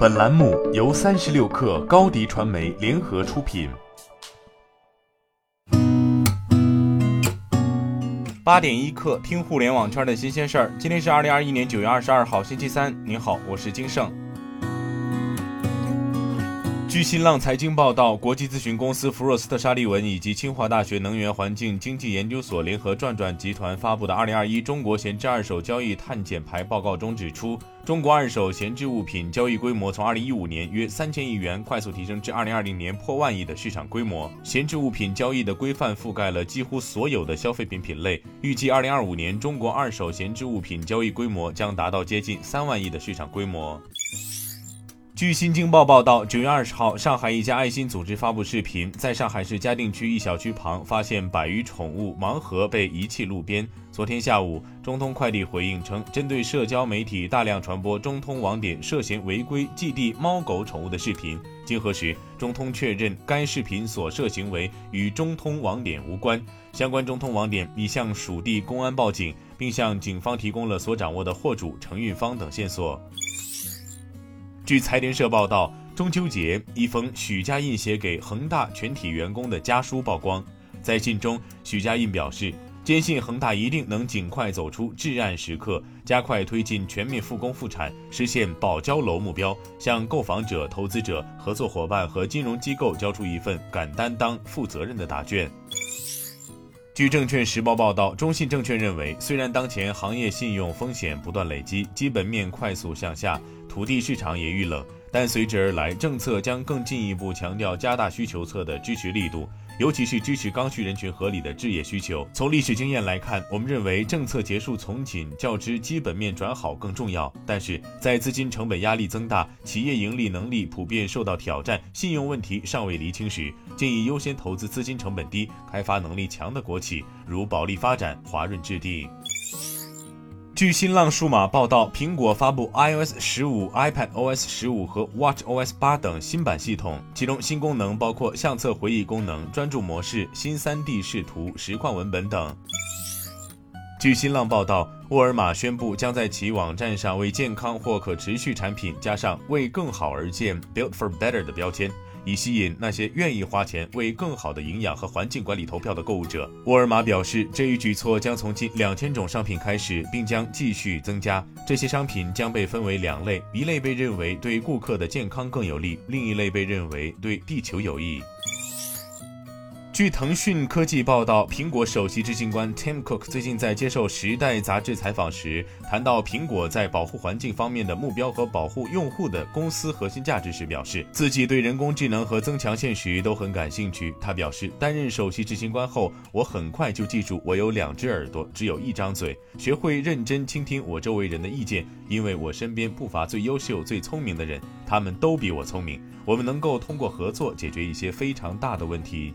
本栏目由三十六氪高低传媒联合出品。八点一刻，听互联网圈的新鲜事儿。今天是二零二一年九月二十二号，星期三。您好，我是金盛。据新浪财经报道，国际咨询公司弗若斯特沙利文以及清华大学能源环境经济研究所联合转转集团发布的《二零二一中国闲置二手交易碳减排报告》中指出，中国二手闲置物品交易规模从二零一五年约三千亿元快速提升至二零二零年破万亿的市场规模。闲置物品交易的规范覆盖了几乎所有的消费品品类。预计二零二五年中国二手闲置物品交易规模将达到接近三万亿的市场规模。据新京报报道，九月二十号，上海一家爱心组织发布视频，在上海市嘉定区一小区旁发现百余宠物盲盒被遗弃路边。昨天下午，中通快递回应称，针对社交媒体大量传播中通网点涉嫌违规寄递猫狗宠物的视频，经核实，中通确认该视频所涉行为与中通网点无关。相关中通网点已向属地公安报警，并向警方提供了所掌握的货主、承运方等线索。据财联社报道，中秋节，一封许家印写给恒大全体员工的家书曝光。在信中，许家印表示，坚信恒大一定能尽快走出至暗时刻，加快推进全面复工复产，实现保交楼目标，向购房者、投资者、合作伙伴和金融机构交出一份敢担当、负责任的答卷。据证券时报报道，中信证券认为，虽然当前行业信用风险不断累积，基本面快速向下，土地市场也遇冷，但随之而来，政策将更进一步强调加大需求侧的支持力度。尤其是支持刚需人群合理的置业需求。从历史经验来看，我们认为政策结束从紧较之基本面转好更重要。但是在资金成本压力增大、企业盈利能力普遍受到挑战、信用问题尚未厘清时，建议优先投资资金成本低、开发能力强的国企，如保利发展、华润置地。据新浪数码报道，苹果发布 iOS 十五、iPadOS 十五和 watchOS 八等新版系统，其中新功能包括相册回忆功能、专注模式、新 3D 视图、实况文本等。据新浪报道，沃尔玛宣布将在其网站上为健康或可持续产品加上“为更好而建 ”（Built for Better） 的标签。以吸引那些愿意花钱为更好的营养和环境管理投票的购物者。沃尔玛表示，这一举措将从近两千种商品开始，并将继续增加。这些商品将被分为两类：一类被认为对顾客的健康更有利，另一类被认为对地球有益。据腾讯科技报道，苹果首席执行官 Tim Cook 最近在接受《时代》杂志采访时，谈到苹果在保护环境方面的目标和保护用户的公司核心价值时，表示自己对人工智能和增强现实都很感兴趣。他表示，担任首席执行官后，我很快就记住我有两只耳朵，只有一张嘴，学会认真倾听我周围人的意见，因为我身边不乏最优秀、最聪明的人，他们都比我聪明。我们能够通过合作解决一些非常大的问题。